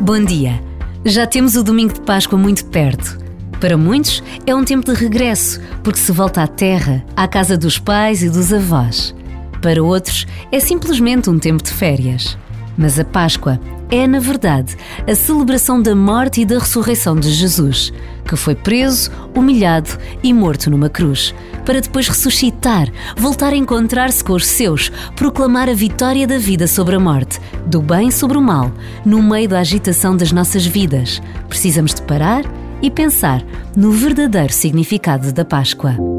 Bom dia! Já temos o domingo de Páscoa muito perto. Para muitos é um tempo de regresso, porque se volta à terra, à casa dos pais e dos avós. Para outros é simplesmente um tempo de férias. Mas a Páscoa é, na verdade, a celebração da morte e da ressurreição de Jesus, que foi preso, humilhado e morto numa cruz, para depois ressuscitar, voltar a encontrar-se com os seus, proclamar a vitória da vida sobre a morte, do bem sobre o mal, no meio da agitação das nossas vidas. Precisamos de parar e pensar no verdadeiro significado da Páscoa.